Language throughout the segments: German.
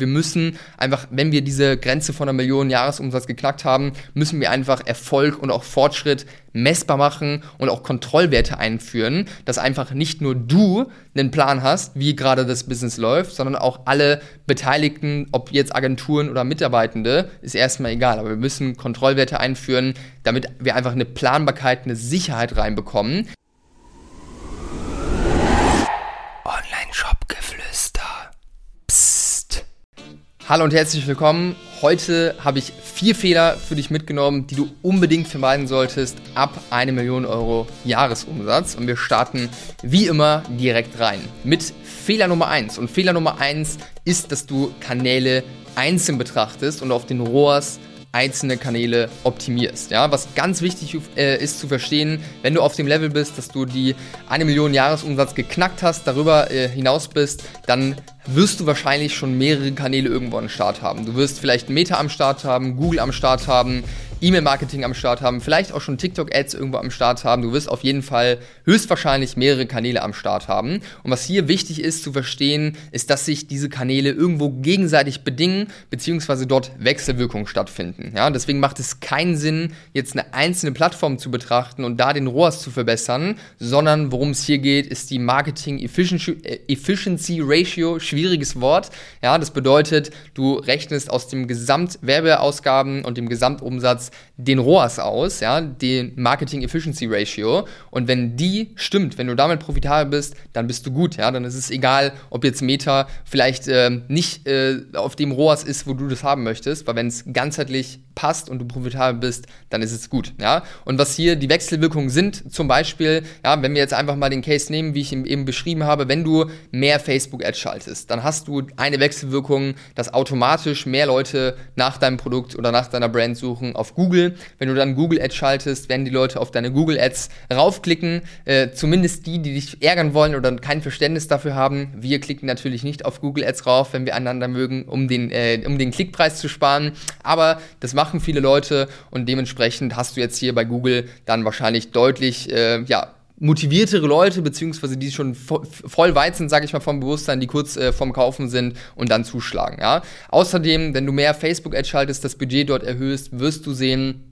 Wir müssen einfach, wenn wir diese Grenze von einer Million Jahresumsatz geknackt haben, müssen wir einfach Erfolg und auch Fortschritt messbar machen und auch Kontrollwerte einführen, dass einfach nicht nur du einen Plan hast, wie gerade das Business läuft, sondern auch alle Beteiligten, ob jetzt Agenturen oder Mitarbeitende, ist erstmal egal. Aber wir müssen Kontrollwerte einführen, damit wir einfach eine Planbarkeit, eine Sicherheit reinbekommen. Hallo und herzlich willkommen. Heute habe ich vier Fehler für dich mitgenommen, die du unbedingt vermeiden solltest ab eine Million Euro Jahresumsatz. Und wir starten wie immer direkt rein mit Fehler Nummer eins. Und Fehler Nummer eins ist, dass du Kanäle einzeln betrachtest und auf den ROAS einzelne Kanäle optimierst. Ja, was ganz wichtig äh, ist zu verstehen, wenn du auf dem Level bist, dass du die eine Million Jahresumsatz geknackt hast, darüber äh, hinaus bist, dann wirst du wahrscheinlich schon mehrere Kanäle irgendwo am Start haben. Du wirst vielleicht Meta am Start haben, Google am Start haben, E-Mail-Marketing am Start haben, vielleicht auch schon TikTok-Ads irgendwo am Start haben. Du wirst auf jeden Fall höchstwahrscheinlich mehrere Kanäle am Start haben. Und was hier wichtig ist zu verstehen, ist, dass sich diese Kanäle irgendwo gegenseitig bedingen, beziehungsweise dort Wechselwirkungen stattfinden. Ja, deswegen macht es keinen Sinn, jetzt eine einzelne Plattform zu betrachten und da den ROAS zu verbessern, sondern worum es hier geht, ist die Marketing Efficiency, äh, Ratio, schwieriges Wort. Ja, das bedeutet, du rechnest aus dem Gesamtwerbeausgaben und dem Gesamtumsatz den ROAS aus, ja, den Marketing Efficiency Ratio. Und wenn die stimmt, wenn du damit profitabel bist, dann bist du gut, ja. Dann ist es egal, ob jetzt Meta vielleicht äh, nicht äh, auf dem ROAS ist, wo du das haben möchtest, weil wenn es ganzheitlich passt und du profitabel bist, dann ist es gut, ja. Und was hier die Wechselwirkungen sind, zum Beispiel, ja, wenn wir jetzt einfach mal den Case nehmen, wie ich eben beschrieben habe, wenn du mehr Facebook-Ads schaltest, dann hast du eine Wechselwirkung, dass automatisch mehr Leute nach deinem Produkt oder nach deiner Brand suchen auf Google. Wenn du dann Google Ads schaltest, werden die Leute auf deine Google Ads raufklicken. Äh, zumindest die, die dich ärgern wollen oder kein Verständnis dafür haben. Wir klicken natürlich nicht auf Google Ads rauf, wenn wir einander mögen, um den, äh, um den Klickpreis zu sparen. Aber das machen viele Leute und dementsprechend hast du jetzt hier bei Google dann wahrscheinlich deutlich, äh, ja, motiviertere Leute, beziehungsweise die schon voll weit sind, sage ich mal, vom Bewusstsein, die kurz äh, vom Kaufen sind und dann zuschlagen. Ja? Außerdem, wenn du mehr Facebook-Ads schaltest, das Budget dort erhöhst, wirst du sehen,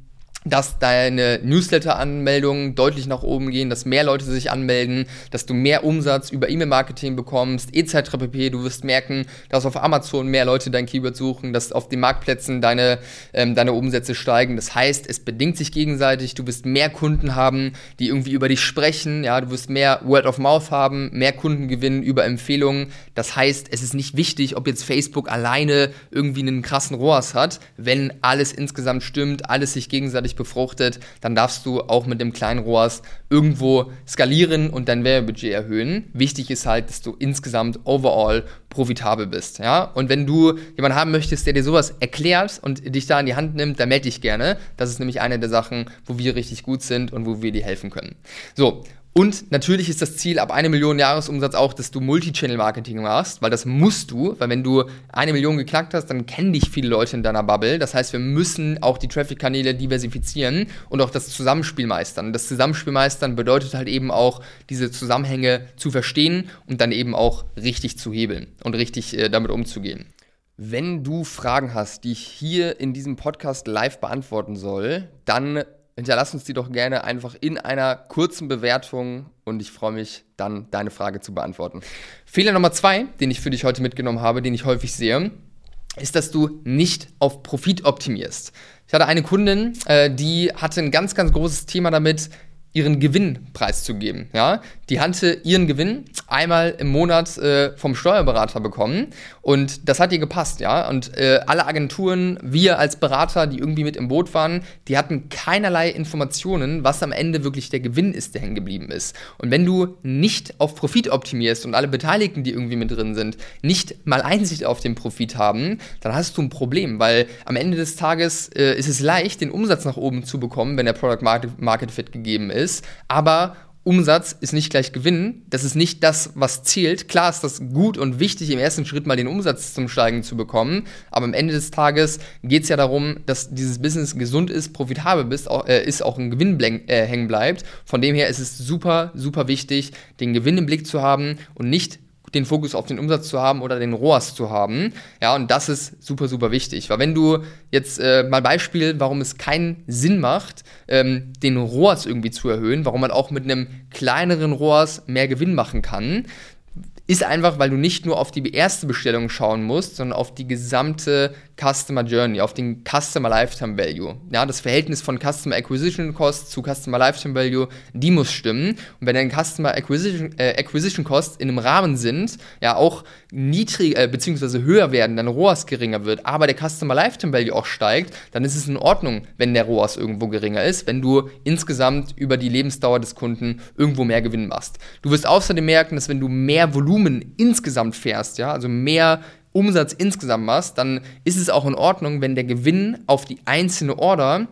dass deine Newsletter-Anmeldungen deutlich nach oben gehen, dass mehr Leute sich anmelden, dass du mehr Umsatz über E-Mail-Marketing bekommst, etc. pp. Du wirst merken, dass auf Amazon mehr Leute dein Keyword suchen, dass auf den Marktplätzen deine, ähm, deine Umsätze steigen. Das heißt, es bedingt sich gegenseitig. Du wirst mehr Kunden haben, die irgendwie über dich sprechen. Ja, du wirst mehr Word of Mouth haben, mehr Kunden gewinnen über Empfehlungen. Das heißt, es ist nicht wichtig, ob jetzt Facebook alleine irgendwie einen krassen ROAS hat, wenn alles insgesamt stimmt, alles sich gegenseitig befruchtet, dann darfst du auch mit dem kleinen ROAS irgendwo skalieren und dein Werbebudget erhöhen. Wichtig ist halt, dass du insgesamt overall profitabel bist, ja? Und wenn du jemanden haben möchtest, der dir sowas erklärt und dich da in die Hand nimmt, dann melde dich gerne. Das ist nämlich eine der Sachen, wo wir richtig gut sind und wo wir dir helfen können. So, und natürlich ist das Ziel ab eine Million Jahresumsatz auch, dass du Multi-Channel-Marketing machst, weil das musst du, weil wenn du eine Million geknackt hast, dann kennen dich viele Leute in deiner Bubble. Das heißt, wir müssen auch die Traffic-Kanäle diversifizieren und auch das Zusammenspiel meistern. Das Zusammenspiel meistern bedeutet halt eben auch, diese Zusammenhänge zu verstehen und dann eben auch richtig zu hebeln und richtig äh, damit umzugehen. Wenn du Fragen hast, die ich hier in diesem Podcast live beantworten soll, dann hinterlass uns die doch gerne einfach in einer kurzen Bewertung und ich freue mich dann, deine Frage zu beantworten. Fehler Nummer zwei, den ich für dich heute mitgenommen habe, den ich häufig sehe, ist, dass du nicht auf Profit optimierst. Ich hatte eine Kundin, äh, die hatte ein ganz, ganz großes Thema damit, ihren Gewinn preiszugeben. Ja? Die hatte ihren Gewinn einmal im Monat äh, vom Steuerberater bekommen und das hat ihr gepasst, ja. Und äh, alle Agenturen, wir als Berater, die irgendwie mit im Boot waren, die hatten keinerlei Informationen, was am Ende wirklich der Gewinn ist, der hängen geblieben ist. Und wenn du nicht auf Profit optimierst und alle Beteiligten, die irgendwie mit drin sind, nicht mal Einsicht auf den Profit haben, dann hast du ein Problem, weil am Ende des Tages äh, ist es leicht, den Umsatz nach oben zu bekommen, wenn der Product Market, Market Fit gegeben ist ist, aber Umsatz ist nicht gleich Gewinn. Das ist nicht das, was zählt. Klar ist das gut und wichtig, im ersten Schritt mal den Umsatz zum Steigen zu bekommen. Aber am Ende des Tages geht es ja darum, dass dieses Business gesund ist, profitabel bist, auch, äh, ist, auch ein Gewinn äh, hängen bleibt. Von dem her ist es super, super wichtig, den Gewinn im Blick zu haben und nicht den Fokus auf den Umsatz zu haben oder den ROAS zu haben. Ja, und das ist super, super wichtig. Weil wenn du jetzt äh, mal Beispiel, warum es keinen Sinn macht, ähm, den ROAS irgendwie zu erhöhen, warum man auch mit einem kleineren ROAS mehr Gewinn machen kann, ist einfach, weil du nicht nur auf die erste Bestellung schauen musst, sondern auf die gesamte Customer Journey, auf den Customer Lifetime Value. Ja, das Verhältnis von Customer Acquisition Cost zu Customer Lifetime Value, die muss stimmen. Und wenn deine Customer Acquisition, äh, Acquisition Costs in einem Rahmen sind, ja auch niedrig äh, bzw. höher werden, dein ROAS geringer wird, aber der Customer Lifetime Value auch steigt, dann ist es in Ordnung, wenn der ROAS irgendwo geringer ist, wenn du insgesamt über die Lebensdauer des Kunden irgendwo mehr Gewinn machst. Du wirst außerdem merken, dass wenn du mehr Volumen insgesamt fährst, ja, also mehr Umsatz insgesamt machst, dann ist es auch in Ordnung, wenn der Gewinn auf die einzelne Order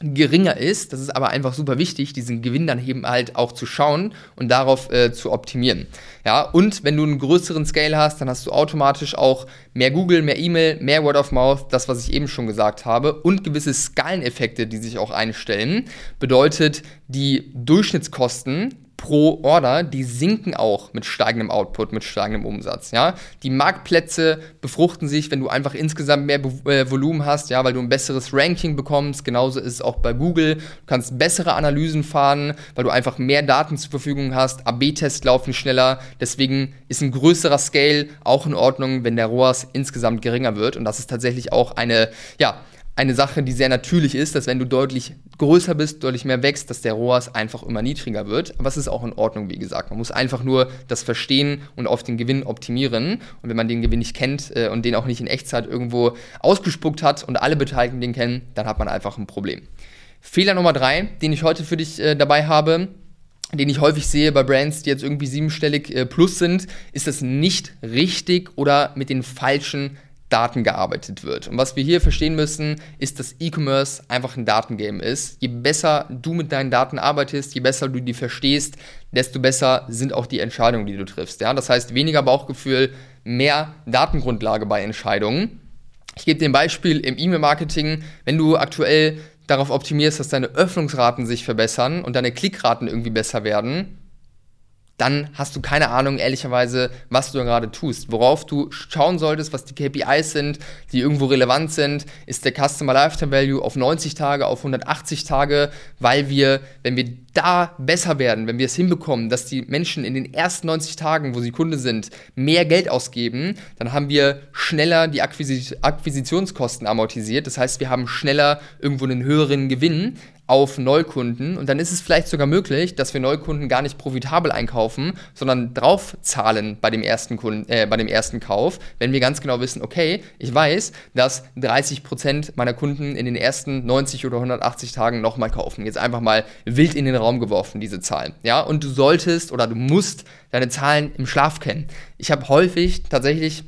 geringer ist. Das ist aber einfach super wichtig, diesen Gewinn dann eben halt auch zu schauen und darauf äh, zu optimieren. Ja, und wenn du einen größeren Scale hast, dann hast du automatisch auch mehr Google, mehr E-Mail, mehr Word of Mouth, das, was ich eben schon gesagt habe, und gewisse Skaleneffekte, die sich auch einstellen. Bedeutet, die Durchschnittskosten pro Order, die sinken auch mit steigendem Output, mit steigendem Umsatz. Ja? Die Marktplätze befruchten sich, wenn du einfach insgesamt mehr Be äh, Volumen hast, ja, weil du ein besseres Ranking bekommst. Genauso ist es auch bei Google. Du kannst bessere Analysen fahren, weil du einfach mehr Daten zur Verfügung hast. AB-Tests laufen schneller. Deswegen ist ein größerer Scale auch in Ordnung, wenn der ROAS insgesamt geringer wird. Und das ist tatsächlich auch eine, ja, eine Sache, die sehr natürlich ist, dass wenn du deutlich größer bist, deutlich mehr wächst, dass der ROAS einfach immer niedriger wird. Aber es ist auch in Ordnung, wie gesagt. Man muss einfach nur das verstehen und auf den Gewinn optimieren. Und wenn man den Gewinn nicht kennt äh, und den auch nicht in Echtzeit irgendwo ausgespuckt hat und alle Beteiligten den kennen, dann hat man einfach ein Problem. Fehler Nummer drei, den ich heute für dich äh, dabei habe, den ich häufig sehe bei Brands, die jetzt irgendwie siebenstellig äh, plus sind, ist das nicht richtig oder mit den falschen Daten gearbeitet wird. Und was wir hier verstehen müssen, ist, dass E-Commerce einfach ein Datengame ist. Je besser du mit deinen Daten arbeitest, je besser du die verstehst, desto besser sind auch die Entscheidungen, die du triffst. Ja? Das heißt, weniger Bauchgefühl, mehr Datengrundlage bei Entscheidungen. Ich gebe dir ein Beispiel im E-Mail-Marketing. Wenn du aktuell darauf optimierst, dass deine Öffnungsraten sich verbessern und deine Klickraten irgendwie besser werden, dann hast du keine Ahnung, ehrlicherweise, was du gerade tust. Worauf du schauen solltest, was die KPIs sind, die irgendwo relevant sind, ist der Customer Lifetime Value auf 90 Tage, auf 180 Tage, weil wir, wenn wir da besser werden, wenn wir es hinbekommen, dass die Menschen in den ersten 90 Tagen, wo sie Kunde sind, mehr Geld ausgeben, dann haben wir schneller die Akquis Akquisitionskosten amortisiert. Das heißt, wir haben schneller irgendwo einen höheren Gewinn, auf Neukunden und dann ist es vielleicht sogar möglich, dass wir Neukunden gar nicht profitabel einkaufen, sondern draufzahlen bei dem ersten Kunden, äh, bei dem ersten Kauf, wenn wir ganz genau wissen, okay, ich weiß, dass 30% meiner Kunden in den ersten 90 oder 180 Tagen nochmal kaufen. Jetzt einfach mal wild in den Raum geworfen, diese Zahlen. Ja, und du solltest oder du musst deine Zahlen im Schlaf kennen. Ich habe häufig tatsächlich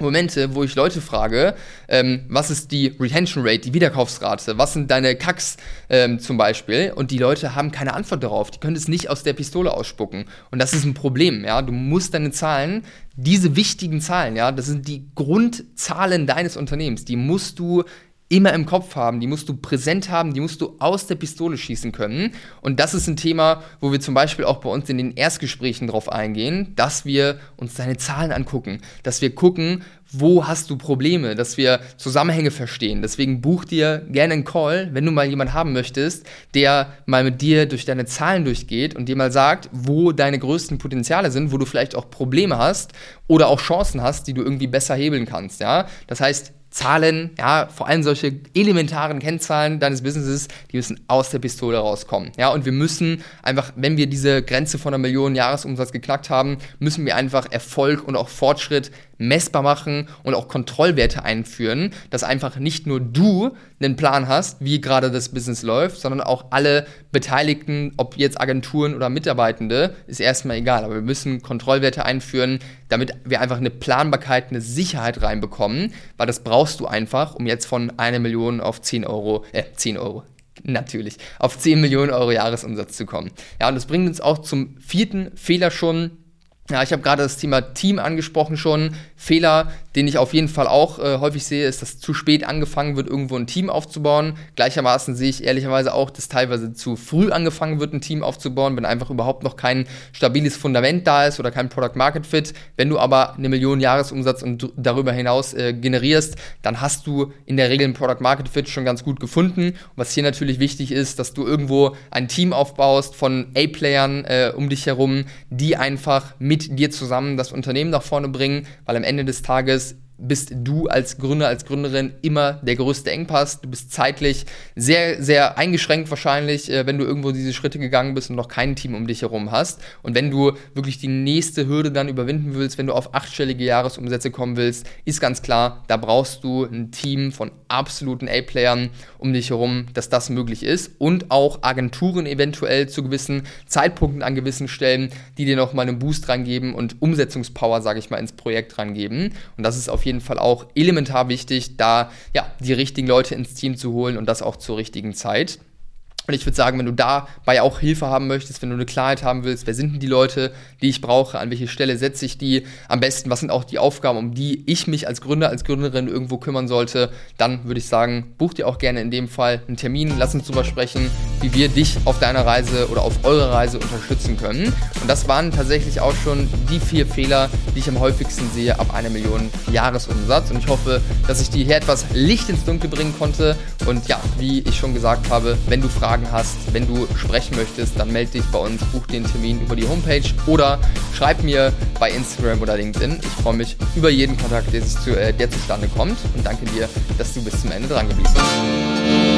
Momente, wo ich Leute frage, ähm, was ist die Retention Rate, die Wiederkaufsrate, was sind deine Kacks ähm, zum Beispiel, und die Leute haben keine Antwort darauf, die können es nicht aus der Pistole ausspucken. Und das ist ein Problem, ja. Du musst deine Zahlen, diese wichtigen Zahlen, ja, das sind die Grundzahlen deines Unternehmens, die musst du immer im Kopf haben, die musst du präsent haben, die musst du aus der Pistole schießen können. Und das ist ein Thema, wo wir zum Beispiel auch bei uns in den Erstgesprächen drauf eingehen, dass wir uns deine Zahlen angucken, dass wir gucken, wo hast du Probleme, dass wir Zusammenhänge verstehen. Deswegen buch dir gerne einen Call, wenn du mal jemanden haben möchtest, der mal mit dir durch deine Zahlen durchgeht und dir mal sagt, wo deine größten Potenziale sind, wo du vielleicht auch Probleme hast oder auch Chancen hast, die du irgendwie besser hebeln kannst. Ja? Das heißt, Zahlen, ja, vor allem solche elementaren Kennzahlen deines Businesses, die müssen aus der Pistole rauskommen. Ja, und wir müssen einfach, wenn wir diese Grenze von einer Million Jahresumsatz geknackt haben, müssen wir einfach Erfolg und auch Fortschritt messbar machen und auch Kontrollwerte einführen, dass einfach nicht nur du einen Plan hast, wie gerade das Business läuft, sondern auch alle Beteiligten, ob jetzt Agenturen oder Mitarbeitende, ist erstmal egal. Aber wir müssen Kontrollwerte einführen, damit wir einfach eine Planbarkeit, eine Sicherheit reinbekommen, weil das brauchst du einfach, um jetzt von einer Million auf 10 Euro, äh, 10 Euro, natürlich, auf 10 Millionen Euro Jahresumsatz zu kommen. Ja, und das bringt uns auch zum vierten Fehler schon, ja, ich habe gerade das Thema Team angesprochen schon. Fehler, den ich auf jeden Fall auch äh, häufig sehe, ist, dass zu spät angefangen wird, irgendwo ein Team aufzubauen. Gleichermaßen sehe ich ehrlicherweise auch, dass teilweise zu früh angefangen wird, ein Team aufzubauen, wenn einfach überhaupt noch kein stabiles Fundament da ist oder kein Product Market Fit. Wenn du aber eine Million Jahresumsatz und darüber hinaus äh, generierst, dann hast du in der Regel ein Product Market Fit schon ganz gut gefunden. Und was hier natürlich wichtig ist, dass du irgendwo ein Team aufbaust von A-Playern äh, um dich herum, die einfach mit dir zusammen das Unternehmen nach vorne bringen, weil am Ende des Tages bist du als Gründer, als Gründerin immer der größte Engpass. Du bist zeitlich sehr, sehr eingeschränkt wahrscheinlich, äh, wenn du irgendwo diese Schritte gegangen bist und noch kein Team um dich herum hast. Und wenn du wirklich die nächste Hürde dann überwinden willst, wenn du auf achtstellige Jahresumsätze kommen willst, ist ganz klar, da brauchst du ein Team von absoluten A-Playern um dich herum, dass das möglich ist. Und auch Agenturen eventuell zu gewissen Zeitpunkten an gewissen Stellen, die dir nochmal einen Boost reingeben und Umsetzungspower, sage ich mal, ins Projekt reingeben. Und das ist auf jeden Fall auch elementar wichtig, da ja, die richtigen Leute ins Team zu holen und das auch zur richtigen Zeit. Und ich würde sagen, wenn du dabei auch Hilfe haben möchtest, wenn du eine Klarheit haben willst, wer sind denn die Leute, die ich brauche, an welche Stelle setze ich die am besten, was sind auch die Aufgaben, um die ich mich als Gründer, als Gründerin irgendwo kümmern sollte, dann würde ich sagen, buch dir auch gerne in dem Fall einen Termin, lass uns drüber sprechen, wie wir dich auf deiner Reise oder auf eure Reise unterstützen können. Und das waren tatsächlich auch schon die vier Fehler, die ich am häufigsten sehe ab einer Million Jahresumsatz. Und ich hoffe, dass ich dir hier etwas Licht ins Dunkel bringen konnte. Und ja, wie ich schon gesagt habe, wenn du Fragen Fragen hast, wenn du sprechen möchtest, dann melde dich bei uns, buch den Termin über die Homepage oder schreib mir bei Instagram oder LinkedIn. Ich freue mich über jeden Kontakt, der, zu, äh, der zustande kommt und danke dir, dass du bis zum Ende dran geblieben bist.